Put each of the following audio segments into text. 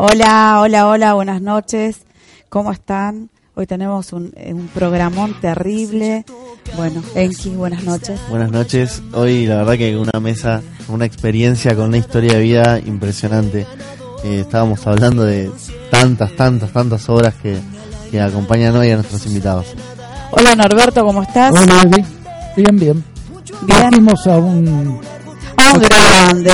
Hola, hola, hola, buenas noches. ¿Cómo están? Hoy tenemos un, eh, un programón terrible. Bueno, Enki, buenas noches. Buenas noches. Hoy la verdad que una mesa, una experiencia con una historia de vida impresionante. Eh, estábamos hablando de tantas, tantas, tantas obras que, que acompañan hoy a nuestros invitados. Hola Norberto, ¿cómo estás? Hola, bien, bien. Bien. Fuimos a un... Un grande,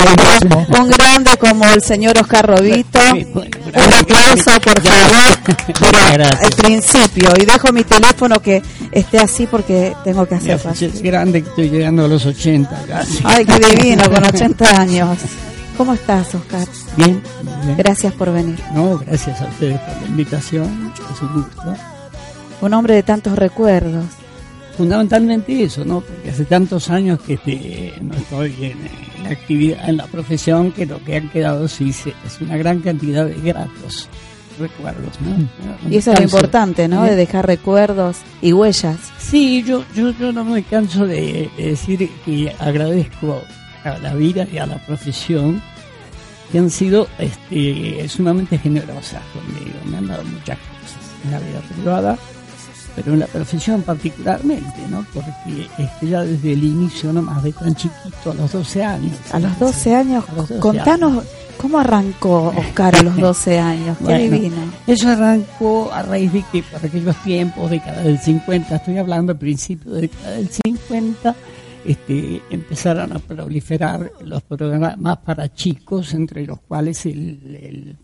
un grande como el señor Oscar Robito. Un aplauso, por favor, el principio. Y dejo mi teléfono que esté así porque tengo que hacer fácil. Es grande que estoy llegando a los 80 casi. Ay, qué divino, con 80 años. ¿Cómo estás, Oscar? Bien, bien. Gracias por venir. No, gracias a ustedes por la invitación. Es un gusto. Un hombre de tantos recuerdos. Fundamentalmente eso, ¿no? Porque hace tantos años que este, no estoy en, en la actividad, en la profesión, que lo que han quedado sí es una gran cantidad de gratos recuerdos, ¿no? Y eso es lo importante, ¿no? De dejar recuerdos y huellas. Sí, yo, yo, yo no me canso de, de decir que agradezco a la vida y a la profesión que han sido este, sumamente generosas conmigo. Me han dado muchas cosas en la vida privada, pero en la profesión particularmente, ¿no? Porque este, ya desde el inicio, no más de tan chiquito, a los 12 años. A los 12 años, A los 12 contanos cómo arrancó Oscar a los 12 años. Qué Bueno, divino. Eso arrancó a raíz de que por aquellos tiempos, década del 50, estoy hablando al principio de década del 50, este, empezaron a proliferar los programas para chicos, entre los cuales el, el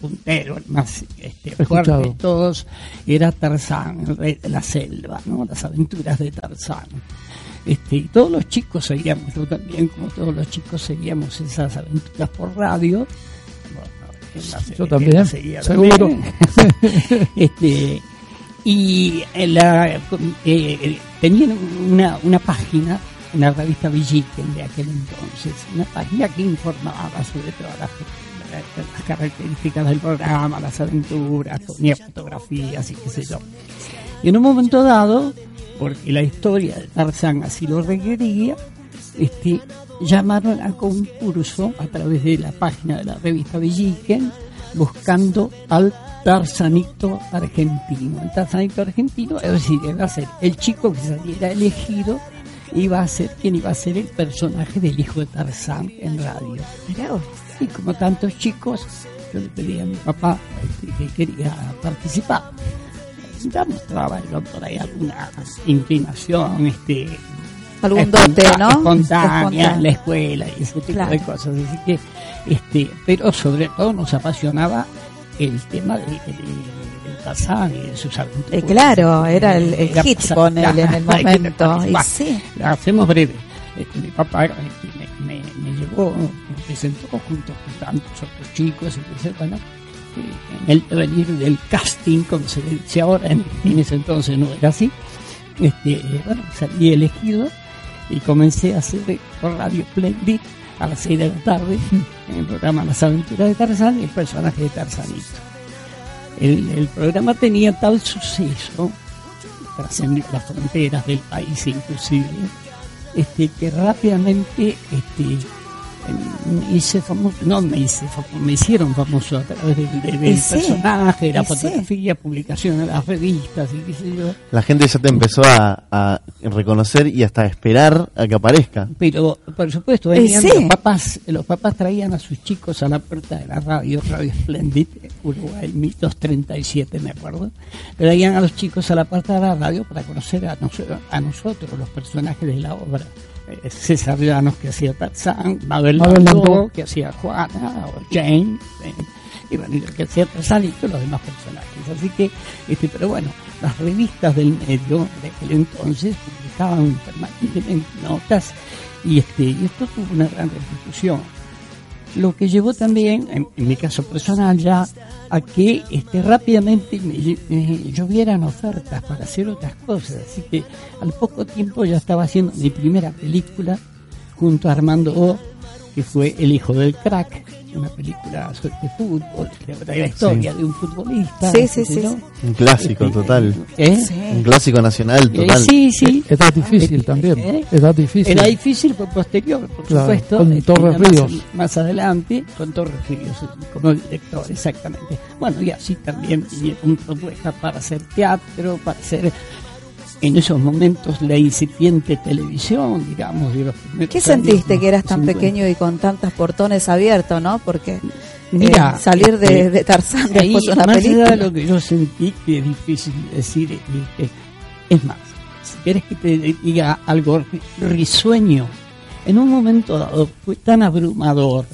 puntero, el más este, fuerte de todos, era Tarzán, el rey de la selva, ¿no? las aventuras de Tarzán. Este, y todos los chicos seguíamos, yo también, como todos los chicos, seguíamos esas aventuras por radio. Bueno, la- Yo también, la seguía seguro. también. este, y en la, eh, tenían una, una página en la revista Villiquen de aquel entonces, una página que informaba sobre todas las, las características del programa, las aventuras, ponía fotografías y qué sé yo. Y en un momento dado, porque la historia de Tarzán así lo requería, este, llamaron a concurso a través de la página de la revista Villiquen buscando al Tarzanito argentino. El Tarzanito argentino, es decir, iba a ser el chico que saliera elegido, iba a ser quien iba a ser el personaje del hijo de Tarzán en radio. Mirá. Y como tantos chicos, yo le pedí a mi papá que quería participar. Ya mostraba yo por ahí alguna inclinación, este, Algún dote, ¿no? espontánea en la escuela y ese tipo Claro. de cosas. Así que, este, pero sobre todo nos apasionaba el tema de, de- del Tarzán y de sus aventuras. Eh, claro, era el, el Era hit con él en el momento. Y sí, La hacemos breve. Este, mi papá este, me, llevó, me presentó junto con tantos otros chicos y dice, bueno, eh, en el venir del casting, como se dice ahora, en, ese entonces no era así, este, bueno, salí elegido y comencé a hacer Radio Splendid a las 6 de la tarde en el programa Las aventuras de Tarzán y el personaje de Tarzanito. El, el programa tenía tal suceso, trascendió las fronteras del país inclusive, este, que rápidamente este, hice famoso, no me hice famoso, me hicieron famoso a través del, del- del Y sí, personaje, de la fotografía, publicación en las revistas y qué sé yo. La gente ya te empezó a, a reconocer y hasta a esperar a que aparezca. Pero, por supuesto, venían sí. los papás, los papás traían a sus chicos a la puerta de la radio, Radio Splendid, Uruguay 237 me acuerdo, traían a los chicos a la puerta de la radio para conocer a, nos- a nosotros, los personajes de la obra. Eh, César Llanos que hacía Tarzán, Mabel Mabel Landó que hacía Juana o Jane, eh, y bueno, que hacía Tarzán y todos los demás personajes. Así que, este, pero bueno, las revistas del medio de aquel entonces publicaban permanentemente notas y, este, y esto tuvo una gran repercusión. Lo que llevó también, en, en mi caso personal ya, a que este, rápidamente me, me llovieran ofertas para hacer otras cosas. Así que al poco tiempo ya estaba haciendo mi primera película junto a Armando O, que fue El hijo del crack, una película sobre fútbol, la historia de un futbolista. Sí, sí, qué sé sí, yo. sí. Un clásico Este, total. ¿eh? Sí. Un clásico nacional Eh, total. sí, sí. Difícil Eh, también. ¿eh? Edad difícil. Era difícil, fue posterior, por Claro, supuesto. con Torres más- Ríos. Más adelante, con Torres Ríos, como director, exactamente. Bueno, y así también vinieron propuestas para hacer teatro, para hacer en esos momentos la incipiente televisión, digamos, de los ¿Qué sentiste que eras tan 50. pequeño y con tantos portones abiertos, no? Porque Mira, eh, salir de, este, de Tarzán Ahí, después de una más película. de lo que yo sentí, que es difícil decir, ¿viste? es más, si quieres que te diga algo ri- risueño, en un momento dado fue tan abrumador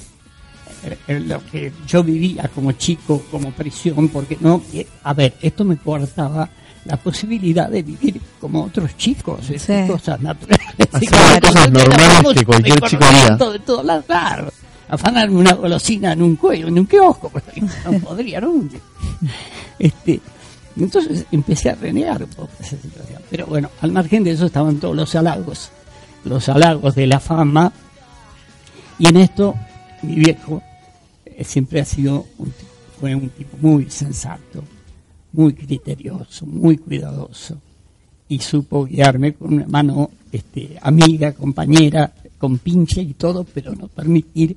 eh, lo que yo vivía como chico, como prisión, porque no, eh, a ver, esto me cortaba la posibilidad de vivir como otros chicos, es Sí. cosas naturales. Cosas normales que cualquier chico haría. De todos lados, claro. Afanarme una golosina en un cuello, en un kiosco, pues, no podría nunca. Este, entonces empecé a renegar un poco esa situación. Pero bueno, al margen de eso estaban todos los halagos, los halagos de la fama. Y en esto, mi viejo eh, siempre ha sido un, fue un tipo muy sensato, muy criterioso, muy cuidadoso. Y supo guiarme con una mano este, amiga, compañera, con pinche y todo, pero no permitir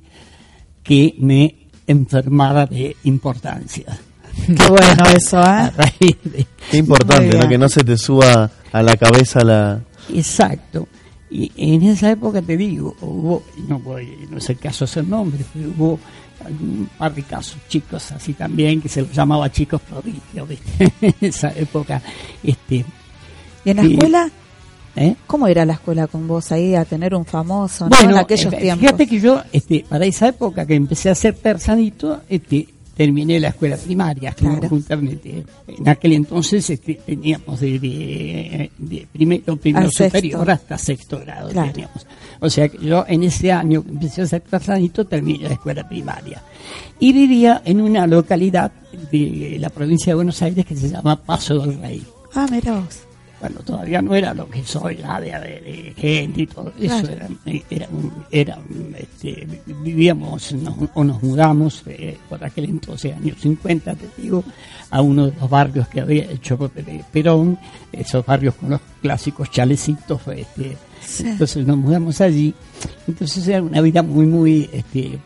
que me enfermara de importancia. Qué bueno eso, ¿eh? Qué importante, ¿no? Que no se te suba a la cabeza la... Exacto. Y en esa época te digo, hubo, no, voy, no es el caso de hacer nombres, pero hubo algún par de casos, chicos así también, que se los llamaba chicos prodigios, ¿viste? en esa época. Este, ¿Y en la escuela? ¿eh? ¿Cómo era la escuela con vos ahí a tener un famoso ¿no? en aquellos eh, tiempos? fíjate que yo, este, para esa época que empecé a ser tersanito, este, terminé la escuela primaria, Claro. justamente. En aquel entonces este, teníamos de, de, de primero, primero sexto. superior hasta sexto grado. Claro. teníamos. O sea que yo en ese año que empecé a ser tersanito terminé la escuela primaria. Y vivía en una localidad de la provincia de Buenos Aires que se llama Paso del Rey Ah, mira vos. Bueno, todavía no era lo que soy, ya de, de- gente y todo eso, Claro. era, era, era este, vivíamos nos- o nos mudamos eh, por aquel entonces, años 50, te digo, a uno de los barrios que había hecho Perón, esos barrios con los clásicos chalecitos, este, Sí. entonces nos mudamos allí, entonces era una vida muy, muy este,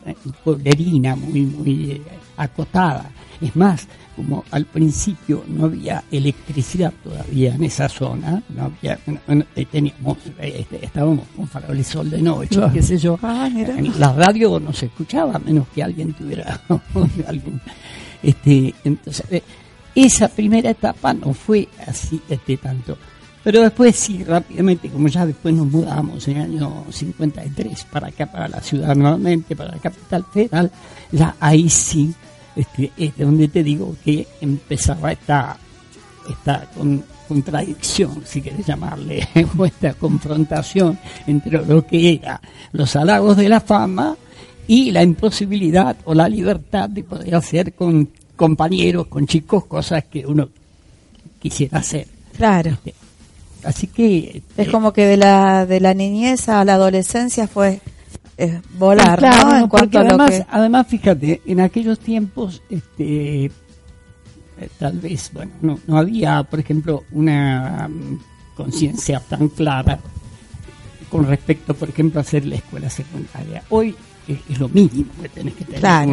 pueblerina, muy, muy eh, acotada. Es más, como al principio no había electricidad todavía en esa zona, no había, no- eh, teníamos, eh, este, estábamos con faroles sol de noche, Claro. qué sé yo. Ah. En la radio no se escuchaba, a menos que alguien tuviera algún. Este, entonces, eh, esa primera etapa no fue así este, tanto. Pero después sí, rápidamente, como ya después nos mudamos en el año 53 para acá, para la ciudad nuevamente, para la capital federal, ya ahí sí, este, es donde te digo que empezaba esta, esta con- contradicción, si quieres llamarle, o esta confrontación entre lo que era los halagos de la fama y la imposibilidad o la libertad de poder hacer con compañeros, con chicos, cosas que uno quisiera hacer. Claro. Este, Así que... Es eh, como que de la, de la niñez a la adolescencia fue eh, volar, Claro, ¿no? En porque cuanto a lo además, que... además, fíjate, en aquellos tiempos, este, eh, tal vez, bueno, no, no había, por ejemplo, una mm, conciencia tan clara con respecto, por ejemplo, a hacer la escuela secundaria. Hoy es, lo mínimo que tenés que tener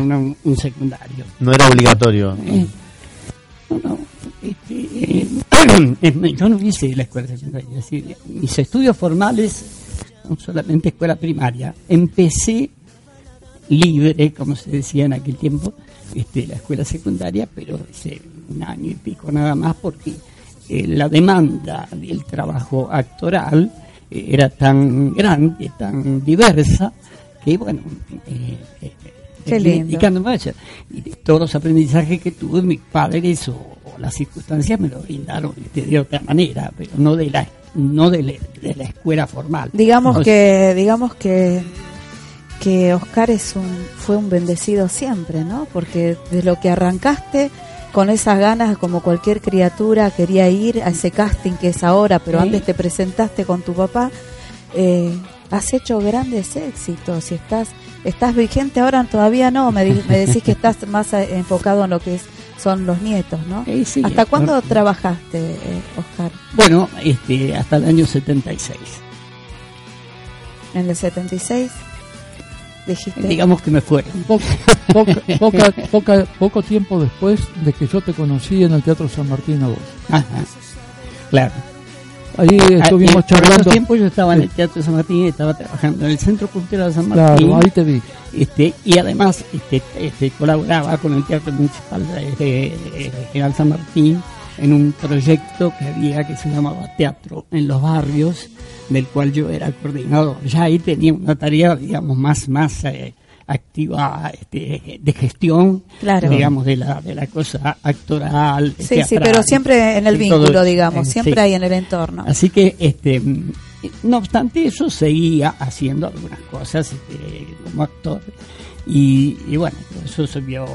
un, secundario. No era obligatorio. Eh, no, no, este, eh, yo no hice la escuela secundaria, es decir, mis estudios formales solamente escuela primaria. Empecé libre, como se decía en aquel tiempo, este, la escuela secundaria, pero hice un año y pico nada más porque eh, la demanda del trabajo actoral eh, era tan grande, tan diversa, que bueno, eh, eh. Y, todos los aprendizajes que tuve mis padres o, las circunstancias me lo brindaron este, de otra manera, pero no de la no de la, escuela formal. Digamos que digamos que que Oscar es un, fue un bendecido siempre, ¿no? Porque de lo que arrancaste con esas ganas, como cualquier criatura, quería ir a ese casting que es ahora, pero antes te presentaste con tu papá, eh, has hecho grandes éxitos y estás, estás vigente ahora, todavía no, me, me decís que estás más enfocado en lo que es, son los nietos, ¿no? ¿Hasta cuándo trabajaste, eh, Oscar? Bueno, este, hasta el año 76. ¿En el 76? Digamos que me fueron. poco tiempo después de que yo te conocí en el Teatro San Martín a vos. claro. Ahí ah, estuvimos charlando. En tiempo yo estaba en el Teatro San Martín, estaba trabajando en el Centro Cultural de San Martín. Claro, ahí te vi. Este, y además este, este, colaboraba con el Teatro Municipal de, General San Martín en un proyecto que había que se llamaba Teatro en los Barrios, del cual yo era coordinador. Ya ahí tenía una tarea, digamos, más, más eh, activa este, de gestión, digamos, de la, de la cosa actoral. Sí, sí, pero siempre en el vínculo, digamos, siempre ahí en el entorno. Así que, este, no obstante eso, seguía haciendo algunas cosas este, como actor. Y, bueno, eso se vio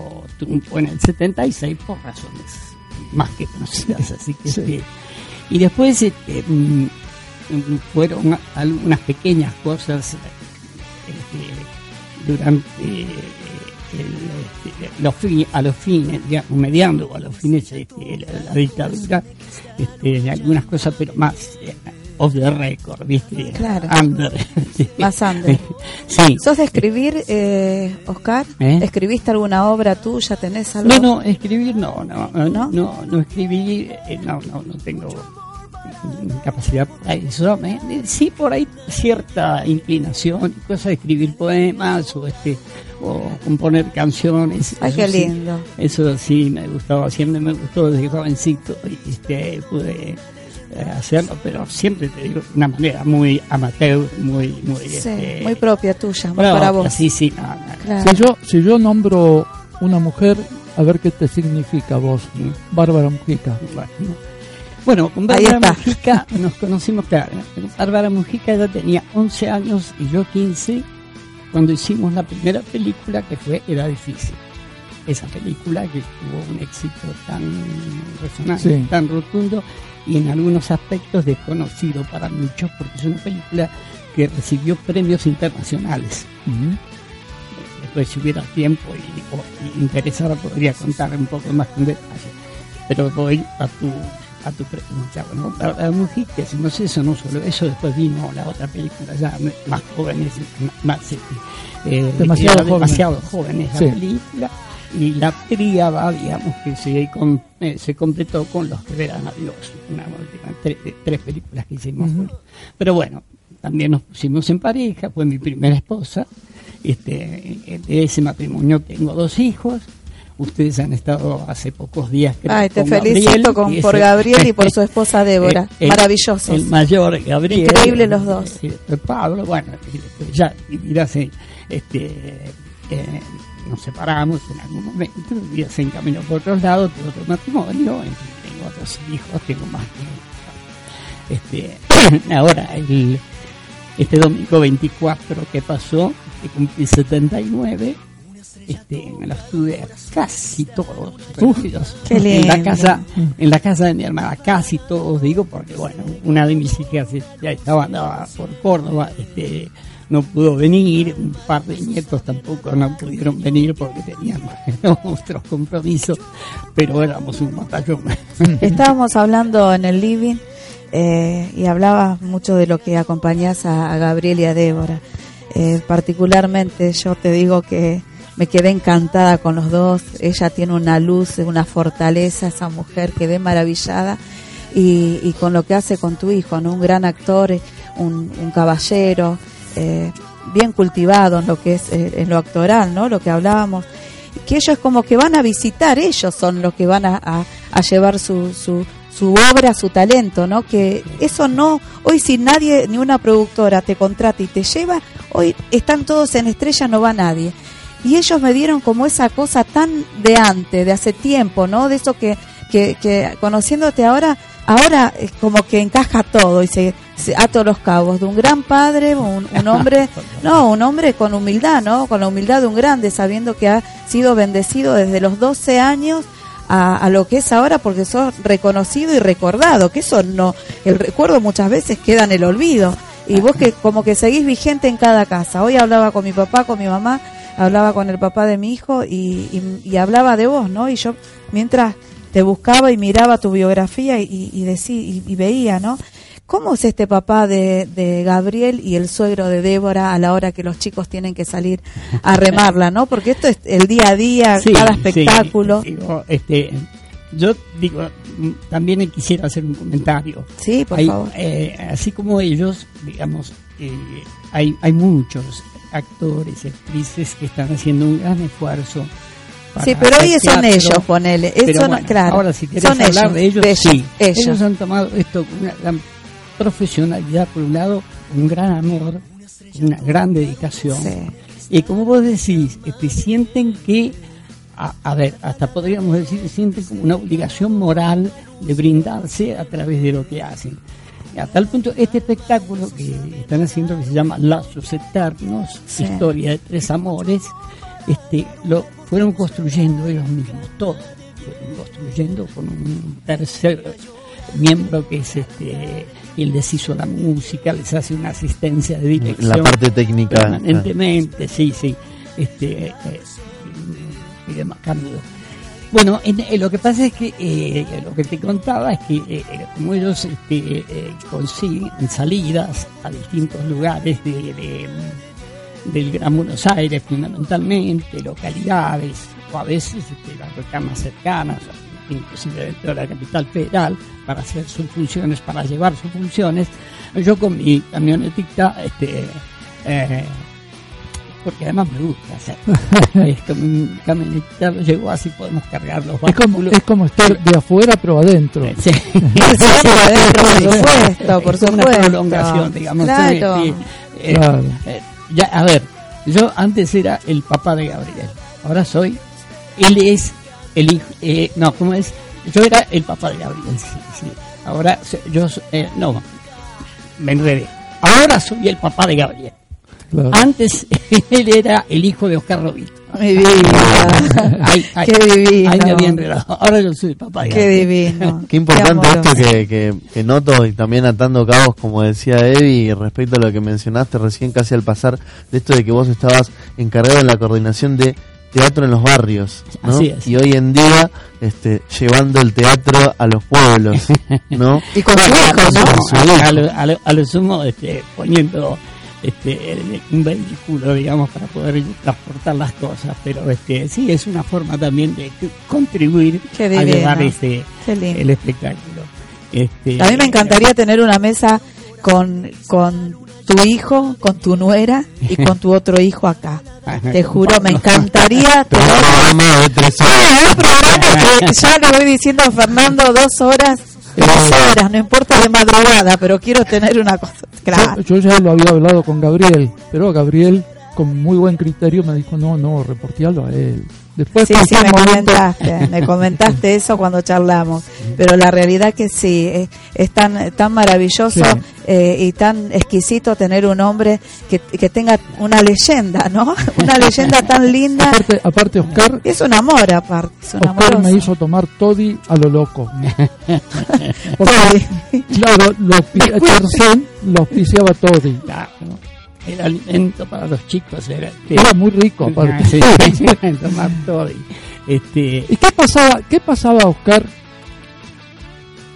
en el 76 por razones más que conocidas. Así que, este, y después este, mm, fueron algunas pequeñas cosas este, durante eh, este, los a los fines, digamos, mediando a los fines de la, dictadura, este, algunas cosas, pero más eh, off the record, ¿viste? Claro. Under. Más under. sí. ¿Sos de escribir, eh, Oscar? ¿Eh? ¿Escribiste alguna obra tuya? ¿Tenés algo? No, no, escribir no, no, no, no, no, escribí, eh, no, no, no tengo capacidad para eso. sí, por ahí cierta inclinación, cosa de escribir poemas o este o componer canciones. Ay, qué lindo. eso sí me gustaba, siempre me gustó desde jovencito y este, pude eh, hacerlo, pero siempre te digo de una manera muy amateur, muy muy, este, muy propia tuya, para vos. Sí, sí, Si yo si yo nombro una mujer, a ver qué te significa vos, mm. Bárbara Mujica. Bueno, con Bárbara Mujica nos conocimos, claro. Bárbara Mujica ya tenía 11 años y yo 15 cuando hicimos la primera película que fue Era Difícil esa película que tuvo un éxito tan resonante, tan rotundo y en algunos aspectos desconocido para muchos porque es una película que recibió premios internacionales. Después si hubiera tiempo y, interesado podría contar un poco más en detalle. Pero voy a tu a tu pregunta. Bueno, la, si no sé eso, no solo eso, después vino la otra película ya más jóvenes, más, eh, demasiado, jóvenes. demasiado jóvenes la película y la tríada, digamos, que se, eh, se completó con Los que verán a Dios, una tres, películas que hicimos. Pero bueno, también nos pusimos en pareja, fue mi primera esposa. Este, de ese matrimonio tengo dos hijos. Ustedes han estado hace pocos días. Ay, te felicito con, por Gabriel y por su esposa Débora. Maravillosos. El mayor Gabriel. Increíble los dos. Pablo, bueno, ya, dirás, este, eh, nos separamos en algún momento, y se encaminó por otros lados, tuvo otro matrimonio, tengo otros hijos, tengo más Este, ahora, el, este domingo 24 que pasó, que cumplí 79, este, me los tuve casi todos en la casa en la casa de mi hermana casi todos digo porque bueno una de mis hijas ya estaba andaba por Córdoba este no pudo venir, un par de nietos tampoco no pudieron venir porque teníamos otros compromisos, pero éramos un batallón. Estábamos hablando en el living eh, y hablabas mucho de lo que acompañás a, Gabriel y a Débora. Eh, particularmente yo te digo que me quedé encantada con los dos. Ella tiene una luz, una fortaleza, esa mujer, quedé maravillada. Y, y con lo que hace con tu hijo, ¿no? Un gran actor, un, caballero, eh, bien cultivado en lo que es eh, en lo actoral, ¿no? Lo que hablábamos. Que ellos como que van a visitar, ellos son los que van a llevar su, su, su obra, su talento, ¿no? Que eso no, hoy si nadie, ni una productora te contrata y te lleva, hoy están todos en estrella, no va nadie. Y ellos me dieron como esa cosa tan de antes, de hace tiempo, ¿no? De eso que, que, que conociéndote ahora, ahora es como que encaja todo y se, se ata los cabos de un gran padre, un, un hombre, no, un hombre con humildad, ¿no? Con la humildad de un grande, sabiendo que ha sido bendecido desde los 12 años a, a lo que es ahora porque sos reconocido y recordado, que eso no, el recuerdo muchas veces queda en el olvido. Y vos que como que seguís vigente en cada casa. Hoy hablaba con mi papá, con mi mamá, hablaba con el papá de mi hijo y, y- y hablaba de vos, ¿no? Y yo mientras te buscaba y miraba tu biografía y, y, decí- y- y veía, ¿no? ¿Cómo es este papá de, de Gabriel y el suegro de Débora a la hora que los chicos tienen que salir a remarla, ¿no? Porque esto es el día a día, Sí, cada sí, espectáculo. digo, este, yo digo, también quisiera hacer un comentario. Sí, por Hay, favor. eh, así como ellos, digamos, eh, hay, hay muchos actores y actrices que están haciendo un gran esfuerzo. Sí, pero hoy son ellos, ponele. Eso no- bueno, claro. Ahora, si querés son hablar ellos, de ellos, ellos, sí. ellos. han tomado esto con una gran profesionalidad, por un lado, un gran amor, una gran dedicación. Sí. Y como vos decís, este, sienten que, a, a ver, hasta podríamos decir, sienten como una obligación moral de brindarse a través de lo que hacen. Y a tal punto, este espectáculo que están haciendo, que se llama Lazos Eternos, Sí. Historia de Tres Amores, este, lo fueron construyendo ellos mismos, todos fueron construyendo con un tercer miembro que es este quien les hizo la música, les hace una asistencia de dirección La parte técnica. permanentemente, sí, sí, este, eh, y demás cambio. Bueno, en- en lo que pasa es que eh, lo que te contaba es que eh, como ellos este, eh, consiguen salidas a distintos lugares de, de- del Gran Buenos Aires fundamentalmente, localidades o a veces este, las recamas cercanas, inclusive dentro de la capital federal, para hacer sus funciones, para llevar sus funciones. Yo con mi camionetita, este, eh, porque además me gusta hacer, es con mi camionetita lo llevo así, podemos cargar los Es como, es como estar de afuera pero adentro. Sí. Siempre adentro, por supuesto, por Es como una supuesto. prolongación, digamos. Claro. Sí, eh, Claro. eh, ya, a ver, yo antes era el papá de Gabriel, ahora soy, él es el hijo, eh, no, ¿cómo es? Yo era el papá de Gabriel, sí, sí. Ahora yo, eh, no, me enredé. Ahora soy el papá de Gabriel. Claro. Antes él era el hijo de Oscar Robito. Mi vida. Ahí, ahí, Qué divino. ahí me había enredado. Ahora yo soy el papá de Qué divino. Qué importante amoroso. esto que, que, que noto y también atando cabos, como decía Eddie, respecto a lo que mencionaste recién casi al pasar, de esto de que vos estabas encargado en la coordinación de teatro en los barrios, ¿no? Así es. Y hoy en día, este, llevando el teatro a los pueblos, ¿no? Y con tu hijo, No, a lo, a lo- a lo sumo este, poniendo este, un vehículo, digamos, para poder transportar las cosas, pero este, sí, es una forma también de contribuir a llevar lindo. el espectáculo. Este, A mí me encantaría tener una mesa con, con tu hijo, con tu nuera y con tu otro hijo acá. Te juro, me encantaría tener un programa de tres horas. ya le voy diciendo a Fernando dos horas, dos horas, no importa de madrugada, pero quiero tener una cosa. Claro. Yo, yo ya lo había hablado con Gabriel, pero Gabriel con muy buen criterio me dijo, no, no, reportealo a él. Después Sí, sí, me comentaste, me comentaste eso cuando charlamos, pero la realidad que sí, es, es tan, tan maravilloso Sí. eh, y tan exquisito tener un hombre que, que tenga una leyenda, ¿no? Una leyenda tan linda. Aparte, aparte Oscar, Es un amor aparte, es un Oscar amor. me hizo tomar toddy a lo loco. Porque, claro, los auspiciaba toddy. Claro, el alimento para los chicos era, Era muy rico. Ah, sí, tomar todo. y, Este, ¿Y qué pasaba, qué pasaba, Oscar,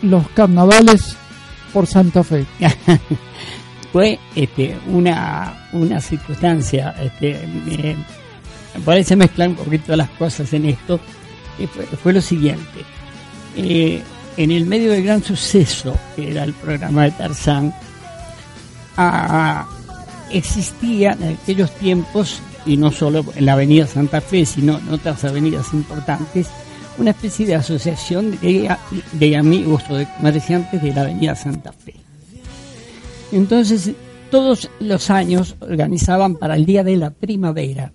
los carnavales por Santa Fe? fue este, una, una circunstancia, este, me, parece mezclar un poquito las cosas en esto, fue, fue, lo siguiente. Eh, en el medio del gran suceso, que era el programa de Tarzán, ah, existía en aquellos tiempos, y no solo en la avenida Santa Fe, sino en otras avenidas importantes, una especie de asociación de, de amigos o de comerciantes de la avenida Santa Fe. Entonces, todos los años organizaban para el Día de la Primavera,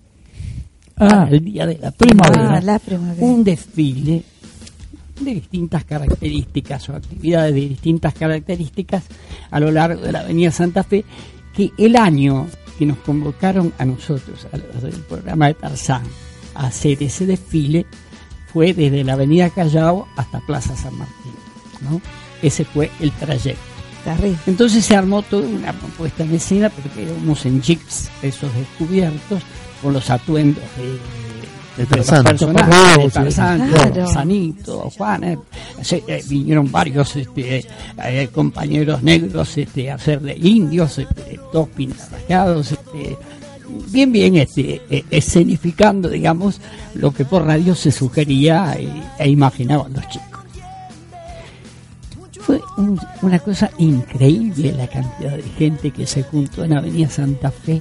Ah, el Día de la Primavera, Ah, la primavera. un desfile de distintas características o actividades de distintas características a lo largo de la Avenida Santa Fe, que el año que nos convocaron a nosotros, a los del programa de Tarzán, a hacer ese desfile, fue desde la Avenida Callao hasta Plaza San Martín. ¿no? Ese fue el trayecto. Entonces se armó toda una puesta en escena porque íbamos en jeeps, esos descubiertos, con los atuendos de, De Tarzán. personajes, de. Tarzán, Claro. Sanito, Juan, eh, se- eh, vinieron varios este, eh, compañeros negros este, a hacer de indios, este, todos pintarrajados, este, bien, bien este, escenificando, digamos, lo que por radio se sugería e, e imaginaban los chicos. Fue un- una cosa increíble la cantidad de gente que se juntó en Avenida Santa Fe.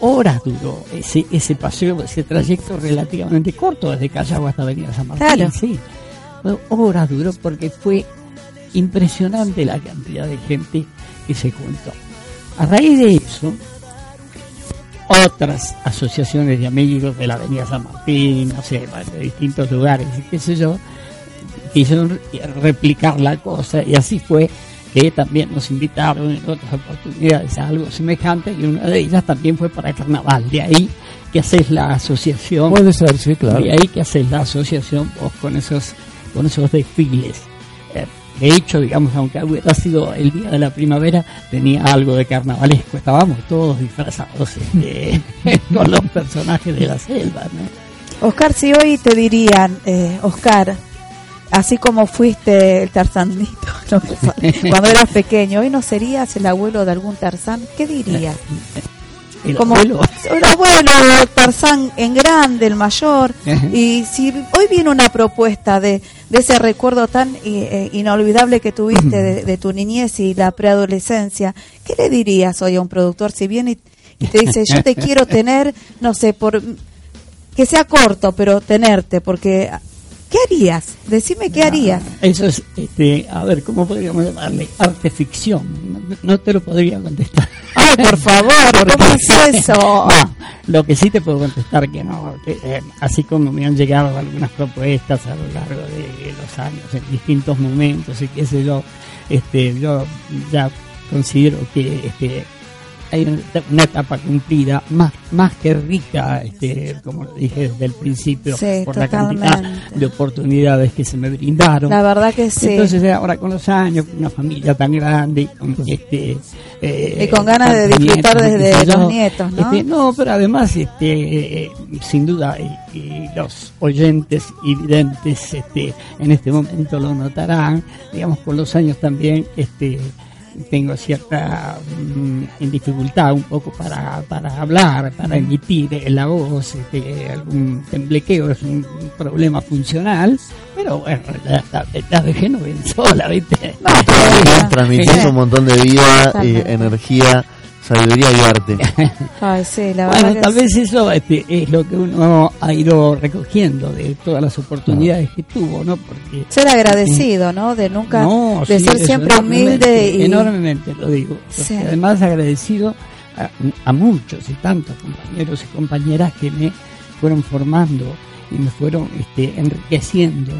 Horas duró ese, ese paseo, ese trayecto relativamente corto desde Callao hasta Avenida San Martín. Claro. Sí. Horas duró porque fue impresionante la cantidad de gente que se juntó. A raíz de eso, otras asociaciones de amigos de la Avenida San Martín, no sé, de distintos lugares, y qué sé yo, quisieron replicar la cosa y así fue que también nos invitaron en otras oportunidades a algo semejante y una de ellas también fue para el carnaval. De ahí que haces la asociación, Puede ser, sí, claro. de ahí que haces la asociación vos con esos, con esos desfiles. Eh, de hecho, digamos, aunque hubiera sido el día de la primavera, tenía algo de carnavalesco. Estábamos todos disfrazados este, con los personajes de la selva, ¿no? Oscar, si hoy te dirían, eh, Oscar, así como fuiste el tarzanito no, cuando eras pequeño, hoy no serías el abuelo de algún tarzán, ¿qué dirías? El Como abuelo- el abuelo Tarzán en grande, el mayor, y si hoy viene una propuesta de, de ese recuerdo tan eh, eh, inolvidable que tuviste de, de tu niñez y la preadolescencia, ¿qué le dirías hoy a un productor si viene y, y te dice, yo te quiero tener, no sé, por que sea corto, pero tenerte, porque ¿qué harías? Decime qué harías. Eso es, este, a ver, ¿cómo podríamos llamarle? Arte ficción. No, no te lo podría contestar. Ay, por favor, ¿cómo es eso? No, lo que sí te puedo contestar que no, que, eh, así como me han llegado algunas propuestas a lo largo de los años, en distintos momentos y qué sé yo, este, yo ya considero que este, hay una etapa- cumplida más más que rica, este, como lo dije desde el principio, Sí, por la cantidad de oportunidades que se me brindaron. La verdad que sí. Entonces eh, ahora con los años, con una familia tan grande y con, este, eh, Y con ganas de disfrutar nietos, desde yo, los nietos, ¿no? este, no, pero además, este, eh, sin duda, y, y los oyentes y videntes este, en este momento lo notarán, digamos, con los años también, este tengo cierta mm, dificultad un poco para, para hablar, para emitir la voz, este, algún temblequeo es un problema funcional, pero bueno, la, la, la vejez no viene sola, ¿viste? No, Sí. un montón de vida, eh, Totalmente. energía, sabiduría y arte. Ay, sí, la Bueno, verdad tal vez eso este, es lo que uno ha ido recogiendo de todas las oportunidades que tuvo, ¿no? Porque ser agradecido, ¿no? De nunca, No, de sí, ser eso, siempre humilde y enormemente lo digo porque Sí. además agradecido a, a muchos y tantos compañeros y compañeras que me fueron formando y me fueron este, enriqueciendo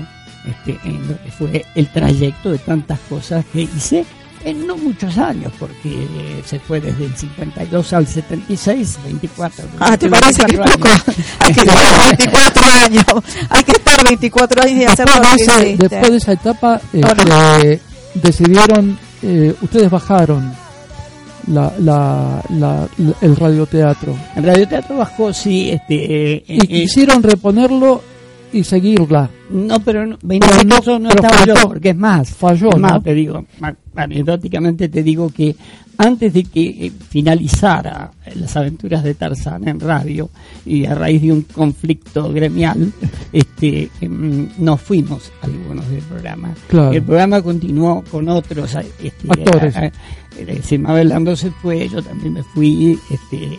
este, en lo que fue el trayecto de tantas cosas que hice en no muchos años porque eh, se fue desde el 52 al 76 24 Ah, ¿te parece que 24 poco? años. Hay que estar 24 años. Hay que estar 24 años y hacer lo Después de, que esa, hiciste. después de esa etapa, ¿O no? este, decidieron, eh, ustedes bajaron la, la, la- la- el radioteatro en radioteatro bajó sí este eh, y eh, quisieron reponerlo y seguirla. No, pero no, en ese no- caso no estaba yo, porque es más. Falló, es más, ¿no? te digo, anecdóticamente te digo que antes de que eh, finalizara las aventuras de Tarzán en radio y a raíz de un conflicto gremial, este, em, nos fuimos algunos del programa. Claro. El programa continuó con otros este, Actores. a- a- eh, si Mabel Lando se fue, yo también me fui, este,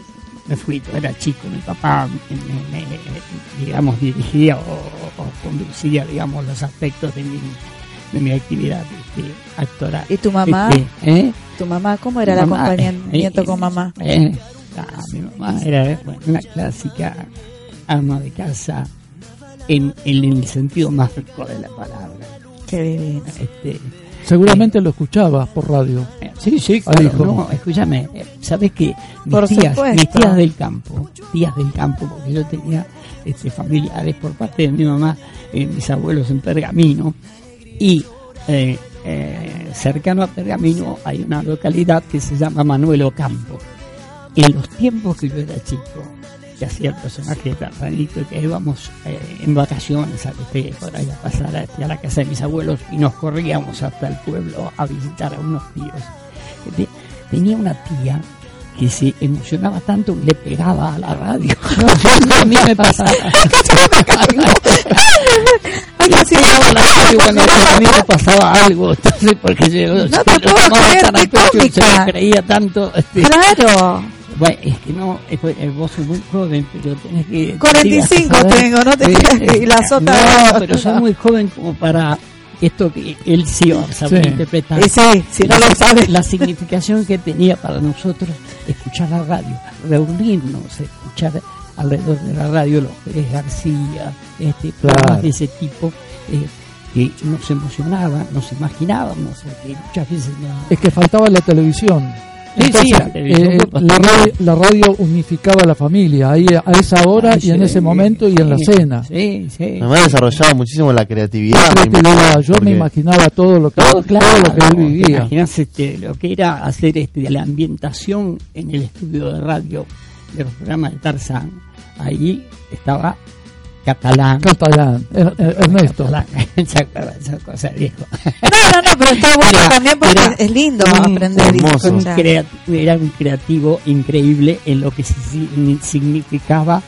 era chico, mi papá me, me- digamos, dirigía o, o conducía, digamos, los aspectos de mi, de mi actividad este, actoral. ¿Y tu mamá? Este, ¿eh? ¿Tu mamá cómo era el acompañamiento eh, con mamá? eh, ah, mi mamá era bueno, una clásica ama de casa en, en el sentido más rico de la palabra. Qué divino. Este, Seguramente lo escuchabas por radio. Sí, sí, claro, hijo. no, escúchame, eh, ¿sabes qué? Mis Por tías, mis tías del campo, tías del campo, porque yo tenía este, familiares por parte de mi mamá, eh, mis abuelos en Pergamino, y eh, eh, cercano a Pergamino hay una localidad que se llama Manuel Ocampo. En los tiempos que yo era chico, que hacía el personaje de Tarzanito, que íbamos eh, en vacaciones a por ahí a pasar a, la casa de mis abuelos y nos corríamos hasta el pueblo a visitar a unos tíos. Te- tenía una tía que se emocionaba tanto que le pegaba a la radio. a mí me Pegaba a la radio cuando a mí me pasaba algo. Entonces, porque yo, No te puedo creer, se creía tanto. este, Claro. Bueno, es que no, es que, eh, vos sos muy joven, pero tenés que... 45 saber- tengo, no te Eh, creas que- y las otras- No, pero soy muy joven como para esto que él sí va a saber Sí. interpretar. Y sí, si no la, lo sabes. La significación que tenía para nosotros escuchar la radio, reunirnos, escuchar alrededor de la radio los Pérez García, este, programas Claro. de ese tipo, eh, que nos emocionaban, nos imaginábamos, porque muchas veces no... Es que faltaba la televisión. Sí, Entonces, sí, la televisión eh, fue la, radio, la radio unificaba a la familia, ahí a esa hora y en Sí, ese momento y en la sí, cena. Sí, sí. Además desarrollaba muchísimo la creatividad. La creatividad, yo porque- me imaginaba todo lo que, Todo, claro, todo lo que él ¿te vivía. este, lo que era hacer este, la ambientación en el estudio de radio de los programas de Tarzán. Ahí estaba catalán. Catalán, Er- Er- Ernesto. Catalán. ¿Se acuerdan esa cosa, viejo? No, no, no, pero está bueno Era- también porque era es lindo un- aprender hermoso. Un era un creativo increíble en lo que si- significaba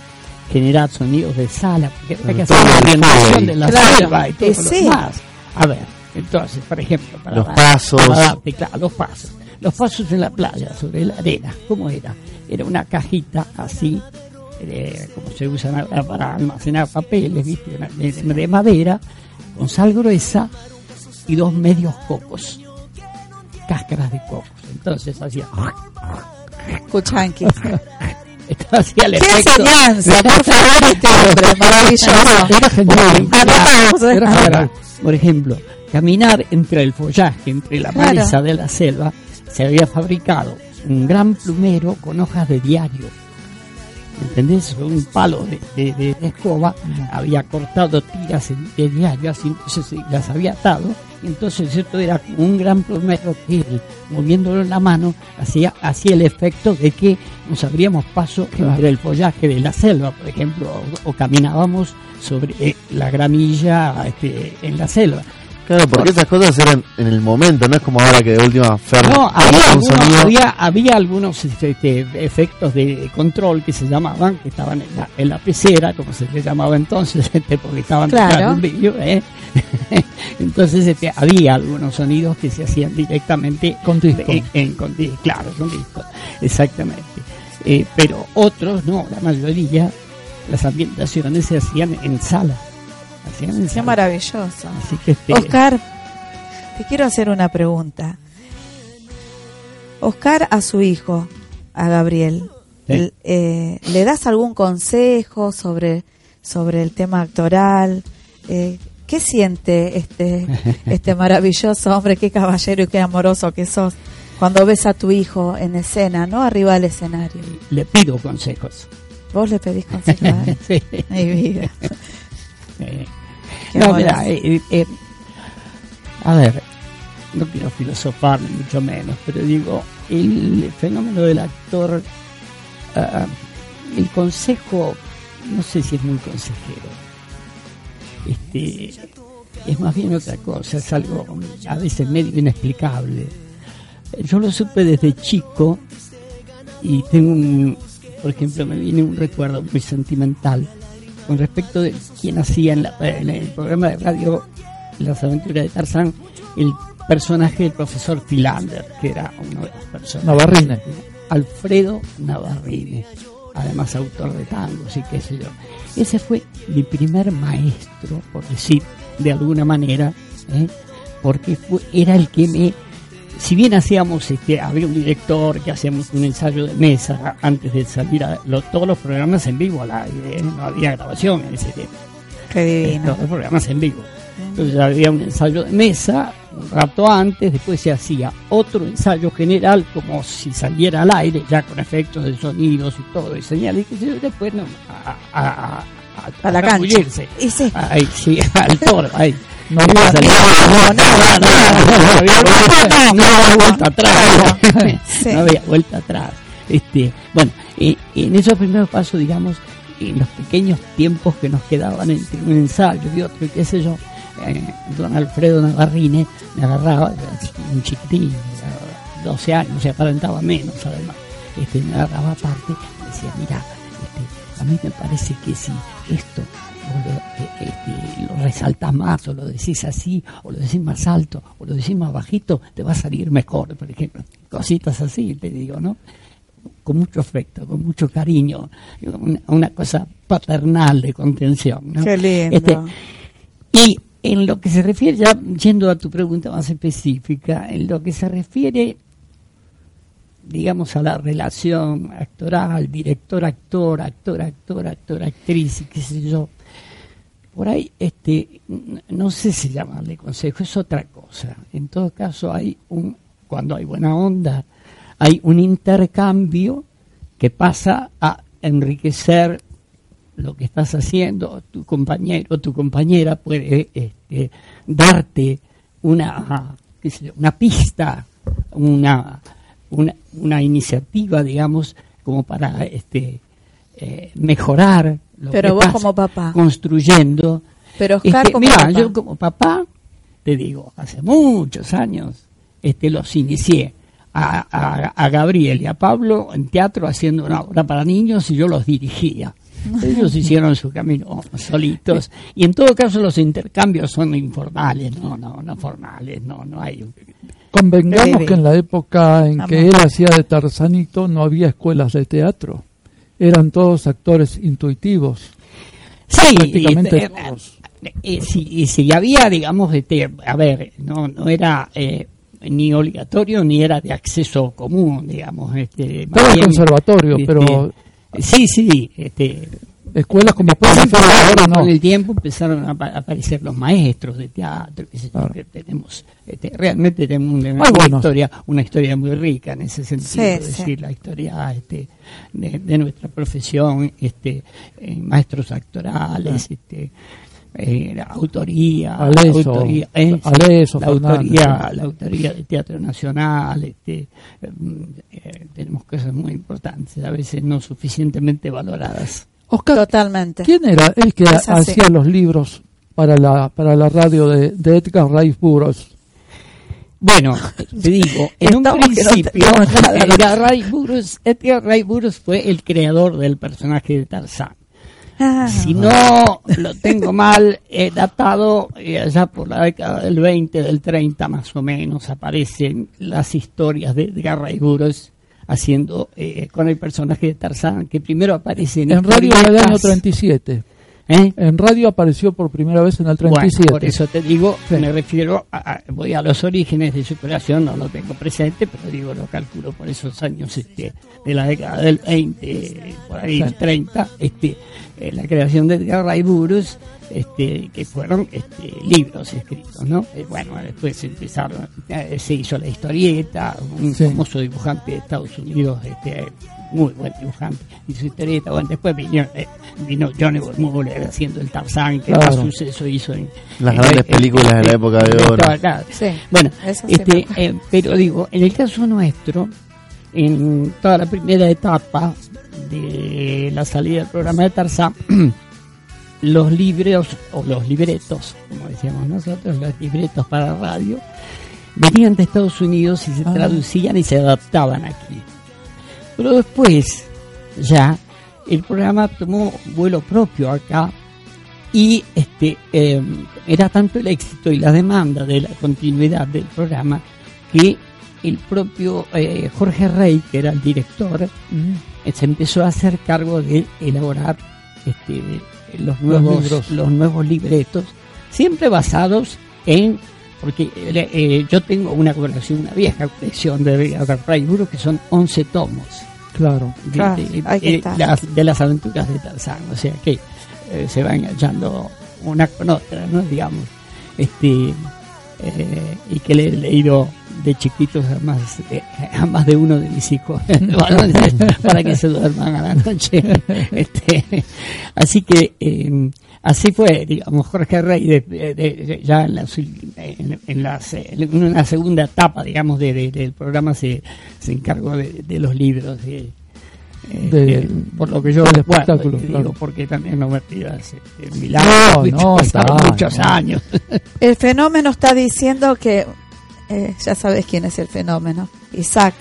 generar sonidos de sala, porque había que hacer la foley. de la Claro, selva y todo lo sí. demás. A ver, entonces, por ejemplo, para Los dar- pasos. para darte, claro, los pasos. Los pasos en la playa, sobre la arena, ¿cómo era? Era una cajita así, eh, como se usa ahora para almacenar papeles, ¿viste? De, de madera, con sal gruesa y dos medios cocos, cáscaras de cocos. Entonces hacía, Cuchanqui. esto hacía el ¡Qué enseñanza! Por favor, este hombre maravilloso. Era genial. Anotamos. Era Ahora, genial. por ejemplo, caminar entre el follaje, entre la Claro. maleza de la selva, se había fabricado un gran plumero con hojas de diario. ¿Entendés? Un palo de, de- de- de escoba había cortado tiras en- de diario, así entonces las había atado. Y entonces esto era como un gran plumero que él, moviéndolo en la mano, hacía, hacía el efecto de que nos abríamos paso entre el follaje de la selva, por ejemplo, o, o caminábamos sobre eh, la gramilla este, en la selva. Claro, porque esas cosas eran en el momento, no es como ahora que de última Fer No, había, un algunos, sonido. había, había algunos este, efectos de control que se llamaban, que estaban en la, en la pecera, como se les llamaba entonces, este, porque estaban Claro. detrás de un vidrio, ¿eh? Entonces este, había algunos sonidos que se hacían directamente Con disco. en, en- con di- claro, con disco, exactamente. Eh, pero otros no, la mayoría, las ambientaciones se hacían en sala. Qué sala. maravilloso. Así que este, Oscar, te quiero hacer una pregunta. Oscar a su hijo, a Gabriel, Sí. eh, ¿le das algún consejo sobre, sobre el tema actoral? Eh, ¿Qué siente este, este maravilloso hombre, qué caballero y qué amoroso que sos cuando ves a tu hijo en escena, no arriba del escenario? le pido consejos. ¿Vos le pedís consejo a él? Sí. Mi vida. Eh, no, mira, eh, eh, a ver, no quiero filosofar ni mucho menos, pero digo, el fenómeno del actor, ah, el consejo, no sé si es muy consejero. este, es más bien otra cosa, es algo a veces medio inexplicable. Yo lo supe desde chico y tengo un, por ejemplo, me viene un recuerdo muy sentimental con respecto de quien hacía en, en el programa de radio Las aventuras de Tarzán el personaje del profesor Tilander, que era uno de los personajes. Navarrine. Alfredo Navarrine, además autor de tangos y qué sé yo. Ese fue mi primer maestro, por decir de alguna manera, ¿eh? porque fue, era el que me si bien hacíamos, este, había un director que hacíamos un ensayo de mesa antes de salir a todos los programas en vivo al aire, ¿eh? no había grabación en ese tiempo, Qué divino. todos los programas en vivo. Entonces había un ensayo de mesa un rato antes, después se hacía otro ensayo general como si saliera al aire, ya con efectos de sonidos y todo, y señales, y después no, a, a, a, A la cancha. Ahí, sí, al toro, ahí. No había Salía- no, no, había vuelta- atrás. No había vuelta atrás. Este, bueno, eh, en esos primeros pasos, digamos, en los pequeños tiempos que nos quedaban entre un ensayo y otro, y qué sé yo, eh, don Alfredo Navarrine me agarraba, un chiquitín, era 12 años, se aparentaba menos además, este, me agarraba aparte y decía, mira, este, a mí me parece que si esto lo, eh, este, lo resaltás más o lo decís así o lo decís más alto o lo decís más bajito te va a salir mejor por ejemplo cositas así te digo no con mucho afecto con mucho cariño una, una cosa paternal de contención ¿no? Qué lindo. Este, y en lo que se refiere, ya yendo a tu pregunta más específica, en lo que se refiere, digamos, a la relación actoral, director-actor, actor-actor, actor-actriz, y qué sé yo, por ahí, este, no sé si llamarle consejo, es otra cosa. En todo caso, hay un, cuando hay buena onda, hay un intercambio que pasa a enriquecer lo que estás haciendo, tu compañero tu compañera puede este, darte una, una pista, una, una, una iniciativa, digamos, como para este, eh, mejorar lo Pero que vos como papá. construyendo. Pero Oscar Este, como mira, papá. yo como papá, te digo, hace muchos años este, los inicié a, a- a Gabriel y a Pablo en teatro haciendo una obra para niños y yo los dirigía. Ellos hicieron su camino solitos y en todo caso los intercambios son informales, no, no, no formales, no, no hay. un- Convengamos que en la época en que él hacía de Tarzanito no había escuelas de teatro. Eran todos actores intuitivos. Sí, Prácticamente eh, todos. eh, sí, y si había, digamos, este, a ver, no, no era eh, ni obligatorio ni era de acceso común, digamos. Este, Todo bien, conservatorio, este, pero Sí, sí, este, escuelas como Después, pueden ser ahora no. con el tiempo empezaron a apa- a aparecer los maestros de teatro, Claro. que tenemos, este, realmente tenemos una, buenos. historia, una historia muy rica en ese sentido, Sí, es sí. decir, la historia este, de, de nuestra profesión, este, eh, maestros actorales, este, eh, la autoría, la Aleso, autoría, eh, Aleso, la Fernández. autoría, la autoría del Teatro Nacional, este, mm, eh, tenemos cosas muy importantes, a veces no suficientemente valoradas. Oscar, Totalmente. ¿quién era el que hacía los libros para la para la radio de, de Edgar Rice Burroughs? Bueno, te digo, en un principio. Edgar Ray Burroughs, Edgar Ray Burroughs fue el creador del personaje de Tarzán. Ah, Si no lo tengo mal eh, datado, eh, allá por la década del 20, del 30 más o menos, aparecen las historias de Edgar Ray Burroughs haciendo eh, con el personaje de Tarzán, que primero aparece en, En radio 37. ¿Eh? En radio apareció por primera vez en el 37. Bueno, por eso te digo, Sí. me refiero, a, a- voy a los orígenes de su creación, no lo tengo presente, pero digo, lo calculo por esos años este, de la década del 20, por ahí Sí. 30, este, eh, la creación de Edgar Burroughs, este, que fueron este, libros escritos, ¿no? Eh, bueno, después empezaron, se hizo la historieta, un Sí. famoso dibujante de Estados Unidos, este, muy buen dibujante, y su historieta, bueno, después vino, eh, vino Johnny Muller haciendo el Tarzán, que Claro. más suceso hizo en Las en- grandes en- películas de la época de oro. Sí, Bueno, eso sí este, eh, pero digo, en el caso nuestro, en toda la primera etapa de la salida del programa de Tarzán, los libros o los libretos, como decíamos nosotros, los libretos para radio, venían de Estados Unidos y se Ah. traducían y se adaptaban aquí. Pero después, ya, el programa tomó vuelo propio acá y este eh, era tanto el éxito y la demanda de la continuidad del programa que el propio eh, Jorge Rey, que era el director, eh, se empezó a hacer cargo de elaborar este, los nuevos libros. los nuevos libretos, siempre basados en porque eh, eh, yo tengo una colección, una vieja colección de Burroughs que son 11 tomos Claro. de, Claro, de- de las, de las aventuras de Tarzán, o sea que eh, se va enganchando una con otra, ¿no? Digamos, este eh, y que le he leído de chiquitos a más de, a más de uno de mis hijos para que se duerman a la noche. Este, así que eh, así fue, digamos, Jorge Rey de, de- de- ya en, las, en, en las, en una segunda etapa, digamos, de, de- del programa se, se encargó de, de los libros. de- eh, De- de- por lo que yo recuerdo, espectáculo, digo, claro. porque también no me pidas este, milagros, No, no, pasaron está, muchos no. años. El fenómeno está diciendo que, eh, ya sabes quién es el fenómeno, Isaac.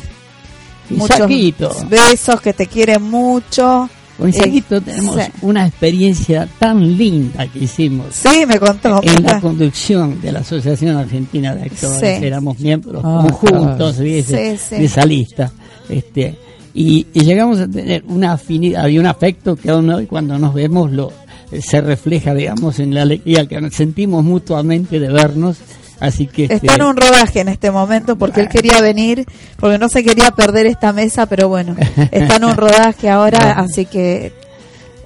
Isaquito. Muchos besos, que te quiere mucho. Con Isaquito Eh, tenemos sí. una experiencia tan linda que hicimos Sí, me contó. en la conducción de la Asociación Argentina de Actores. Sí. Éramos miembros Ah, conjuntos claro. de, ese- Sí, sí. de esa lista. Este, y, y llegamos a tener una afinidad y un afecto que aún hoy cuando nos vemos lo se refleja, digamos, en la alegría que nos sentimos mutuamente de vernos. Así que este, Está en un rodaje en este momento porque él quería venir, porque no se quería perder esta mesa, pero bueno, está en un rodaje ahora, así que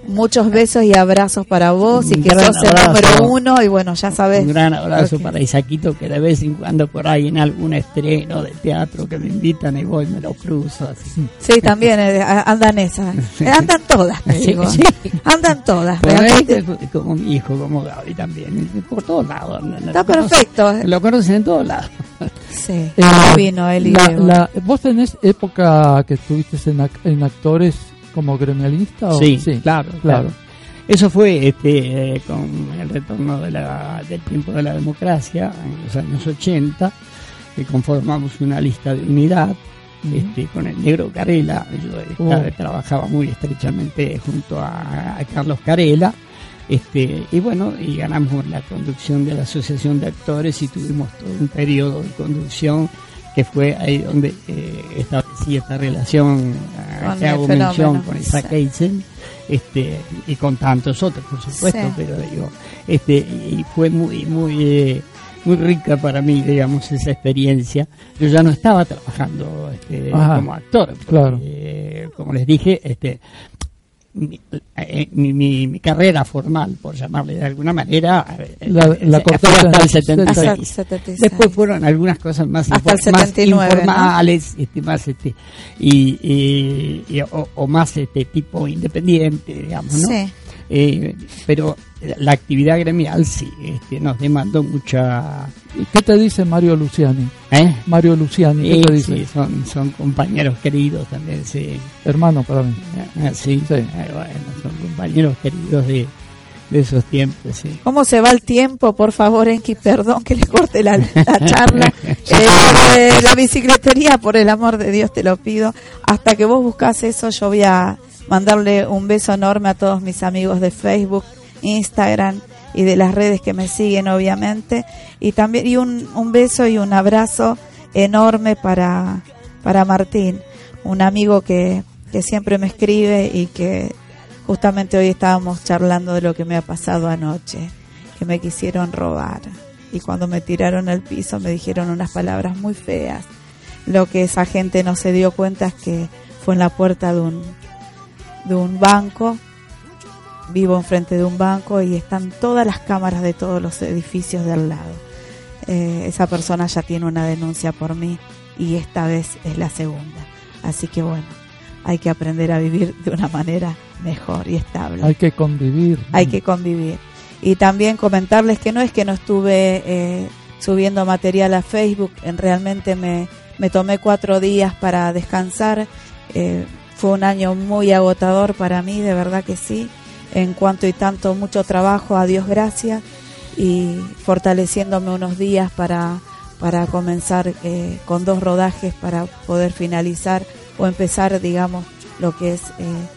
muchos besos y abrazos para vos y que sos el número uno y bueno, ya sabes. Un gran abrazo para Isaquito, que de vez en cuando por ahí en algún estreno de teatro que me invitan y voy, me lo cruzo. Así. Sí, también eh, andan esas. Andan todas, te Sí, digo. sí. Andan todas. Pero realmente. es como mi hijo, como Gaby también, por todos lados. Está Lo perfecto. eh. Lo conocen en todos lados. Sí, Eh, vino él y la- la- ¿Vos tenés época que estuviste en, en actores como gremialista? O? Sí, claro, claro. claro. Eso fue este, eh, con el retorno de la- del tiempo de la democracia, en los años 80, que conformamos una lista de unidad este, con el negro Carela. Yo esta- Oh. trabajaba muy estrechamente junto a, a Carlos Carela. Este, y bueno, y ganamos la conducción de la Asociación de Actores y tuvimos todo un periodo de conducción que fue ahí donde eh, establecí esta relación que hago mención con Isaac sí. Eisen, este y con tantos otros por supuesto Sí. pero digo este y fue muy muy eh, muy rica para mí digamos esa experiencia yo ya no estaba trabajando este, como actor porque, Claro. eh, como les dije este mi, eh, mi, mi- mi carrera formal, por llamarle de alguna manera, eh, La- la eh, hasta el en el 76. Hasta el 76. Después fueron algunas cosas más, Hasta el infor- más 79, ¿no? informales, este, más este, y, y- y- o, o más este tipo independiente, digamos, ¿no? Sí. Eh, pero la actividad gremial sí, este, nos demandó mucha, ¿Y ¿Qué te dice Mario Luciani? ¿eh? Mario Luciani, ¿qué te dice? sí, son, son compañeros queridos también, sí. Hermano para mí. Ah, sí, Sí. eh, bueno, son compañeros queridos de, de esos tiempos, sí. ¿Cómo se va el tiempo? Por favor, Enki, perdón que le corte la, la charla. Eh, la bicicletería, por el amor de Dios, te lo pido. Hasta que vos buscas eso, yo voy a mandarle un beso enorme a todos mis amigos de Facebook, Instagram y de las redes que me siguen, obviamente. Y también y un, un beso y un abrazo enorme para, para Martín, un amigo que, que siempre me escribe y que Justamente hoy estábamos charlando de lo que me ha pasado anoche, que me quisieron robar. Y cuando me tiraron al piso me dijeron unas palabras muy feas. Lo que esa gente no se dio cuenta es que fue en la puerta de un, de un banco. Vivo enfrente de un banco y están todas las cámaras de todos los edificios de al lado. Eh, esa persona ya tiene una denuncia por mí y esta vez es la segunda. Así que bueno, hay que aprender a vivir de una manera mejor y estable. Hay que convivir. Hay que convivir. Y también comentarles que no es que no estuve eh, subiendo material a Facebook, en realmente me, me tomé cuatro días para descansar. Eh, fue un año muy agotador para mí, de verdad que sí. en cuanto y tanto mucho trabajo, a Dios gracias, y fortaleciéndome unos días para, para comenzar eh, con dos rodajes para poder finalizar o empezar, digamos, lo que es eh,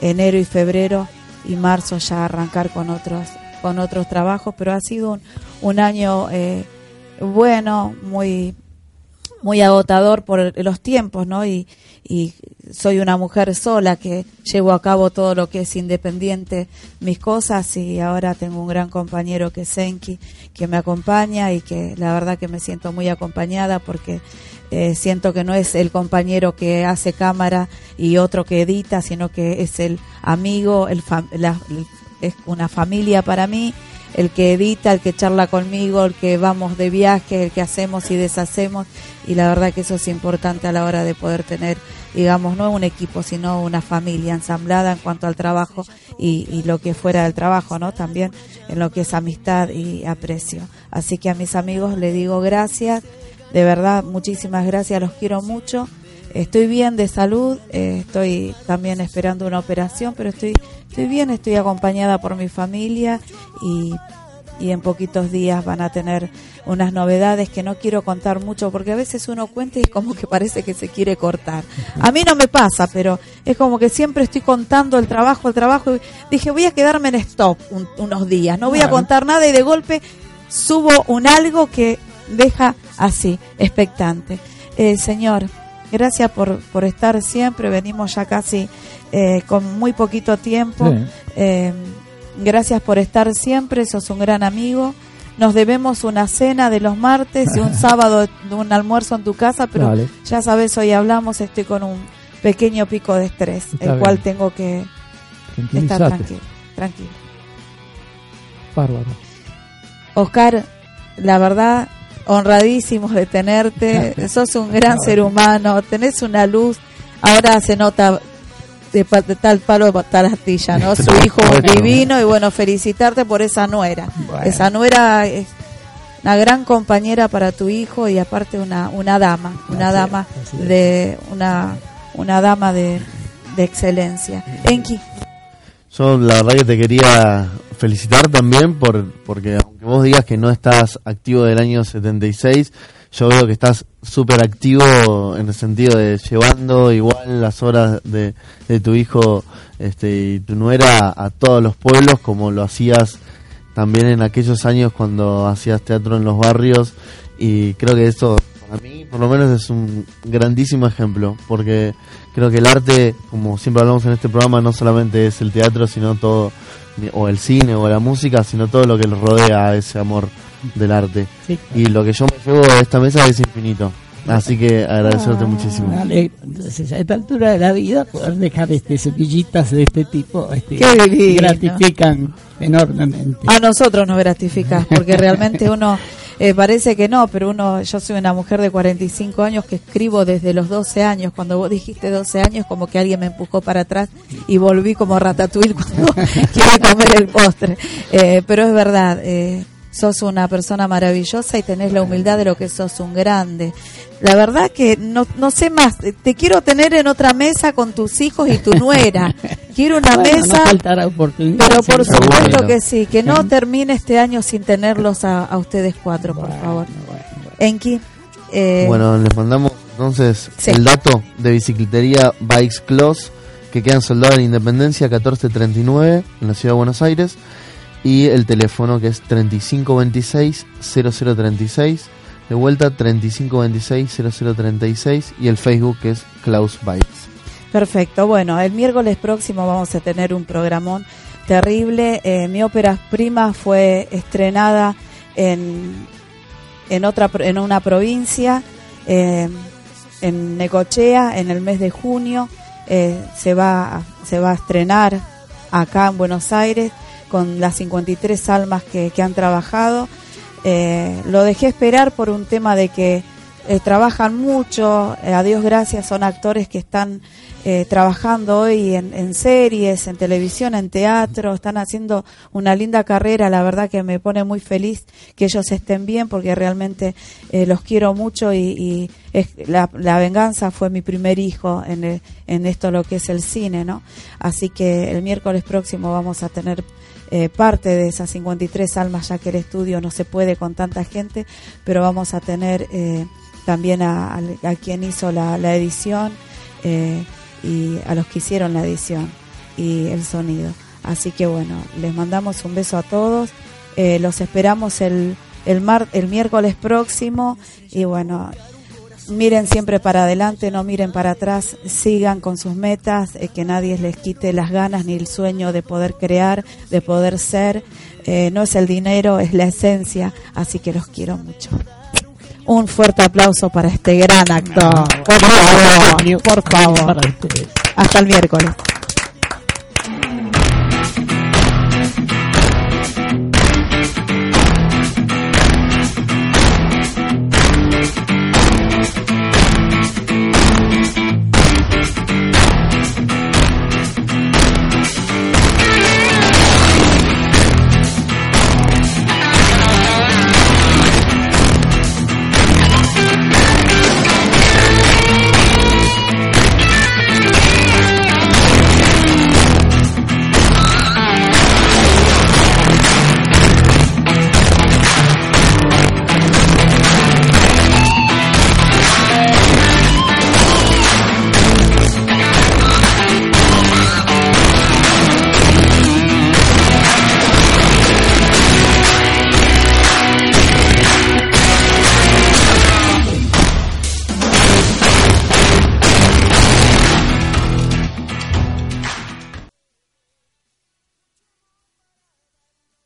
enero y febrero y marzo ya arrancar con otros con otros trabajos, pero ha sido un, un año eh, bueno, muy muy agotador por los tiempos, ¿no? Y, y soy una mujer sola que llevo a cabo todo lo que es independiente, mis cosas, y ahora tengo un gran compañero que es Senki, que me acompaña y que la verdad que me siento muy acompañada porque eh, siento que no es el compañero que hace cámara y otro que edita, sino que es el amigo, el es una familia para mí el que edita, el que charla conmigo, el que vamos de viaje, el que hacemos y deshacemos. Y la verdad que eso es importante a la hora de poder tener, digamos, no un equipo, sino una familia ensamblada en cuanto al trabajo y, y lo que fuera del trabajo, ¿no? También en lo que es amistad y aprecio. Así que a mis amigos les digo gracias, de verdad, muchísimas gracias, los quiero mucho. Estoy bien de salud, eh, estoy también esperando una operación, pero estoy estoy bien, estoy acompañada por mi familia y, y en poquitos días van a tener unas novedades que no quiero contar mucho porque a veces uno cuenta y es como que parece que se quiere cortar. A mí no me pasa, pero es como que siempre estoy contando el trabajo, el trabajo. Y dije, voy a quedarme en stop unos días, no voy a contar nada y de golpe subo un algo que deja así, expectante. Eh, señor, gracias por, por estar siempre, venimos ya casi eh, con muy poquito tiempo. Eh, gracias por estar siempre, sos un gran amigo. Nos debemos una cena de los martes y un sábado un almuerzo en tu casa, pero ya sabes, hoy hablamos, estoy con un pequeño pico de estrés, el cual tengo que estar tranquilo. tranquilo. Oscar, la verdad, honradísimos de tenerte, sos un gran ser humano, tenés una luz, ahora se nota de, tal palo de tal astilla, ¿no? Su hijo divino y bueno, felicitarte por esa nuera. Esa nuera es una gran compañera para tu hijo y aparte una, una dama, una dama de una una dama de, de excelencia. Enki. Yo la verdad que te quería felicitar también por porque vos digas que no estás activo del año 76, yo veo que estás súper activo en el sentido de llevando igual las horas de, de tu hijo este, y tu nuera a todos los pueblos como lo hacías también en aquellos años cuando hacías teatro en los barrios y creo que eso para mí por lo menos es un grandísimo ejemplo porque creo que el arte como siempre hablamos en este programa no solamente es el teatro sino todo o el cine o la música sino todo lo que le rodea a ese amor del arte. Y lo que yo me llevo de esta mesa es infinito. Así que agradecerte ah, muchísimo. Entonces, a esta altura de la vida, poder dejar este semillitas de este tipo este, gratifican enormemente. A nosotros nos gratifica, porque realmente uno eh, parece que no, pero uno, yo soy una mujer de 45 años que escribo desde los 12 años. Cuando vos dijiste 12 años, como que alguien me empujó para atrás y volví como ratatouille cuando quiero comer el postre. Eh, pero es verdad. Eh, sos una persona maravillosa y tenés la humildad de lo que sos un grande. La verdad que no, no sé más, te quiero tener en otra mesa con tus hijos y tu nuera. Quiero una mesa, pero por supuesto que sí, que no termine este año sin tenerlos a, ustedes cuatro, por favor. Enki. Eh, bueno, les mandamos entonces el dato de bicicletería Bikes Close que quedan soldados en Independencia 1439 en la ciudad de Buenos Aires y el teléfono que es 3526-0036. De vuelta 3526-0036 y el Facebook que es Klaus. Perfecto, bueno, el miércoles próximo vamos a tener un programón terrible. Eh, mi ópera prima fue estrenada en, en, otra, en una provincia, eh, en Necochea, en el mes de junio. Eh, se, va, se va a estrenar acá en Buenos Aires con las 53 almas que, han trabajado. Eh, lo dejé esperar por un tema de que eh, trabajan mucho, eh, a Dios gracias, son actores que están eh, trabajando hoy en, en, series, en televisión, en teatro, están haciendo una linda carrera, la verdad que me pone muy feliz que ellos estén bien porque realmente los quiero mucho y, y la, la, venganza fue mi primer hijo en, en esto lo que es el cine, ¿no? Así que el miércoles próximo vamos a tener eh, parte de esas 53 almas, ya que el estudio no se puede con tanta gente, pero vamos a tener eh, también a, a, quien hizo la, la edición. Eh, y a los que hicieron la edición y el sonido. Así que bueno, les mandamos un beso a todos. Eh, los esperamos el, el, mar, el miércoles próximo y bueno, miren siempre para adelante, no miren para atrás, sigan con sus metas, eh, que nadie les quite las ganas ni el sueño de poder crear, de poder ser. Eh, no es el dinero, es la esencia, así que los quiero mucho. Un fuerte aplauso para este gran actor. Por favor, por favor. Hasta el miércoles.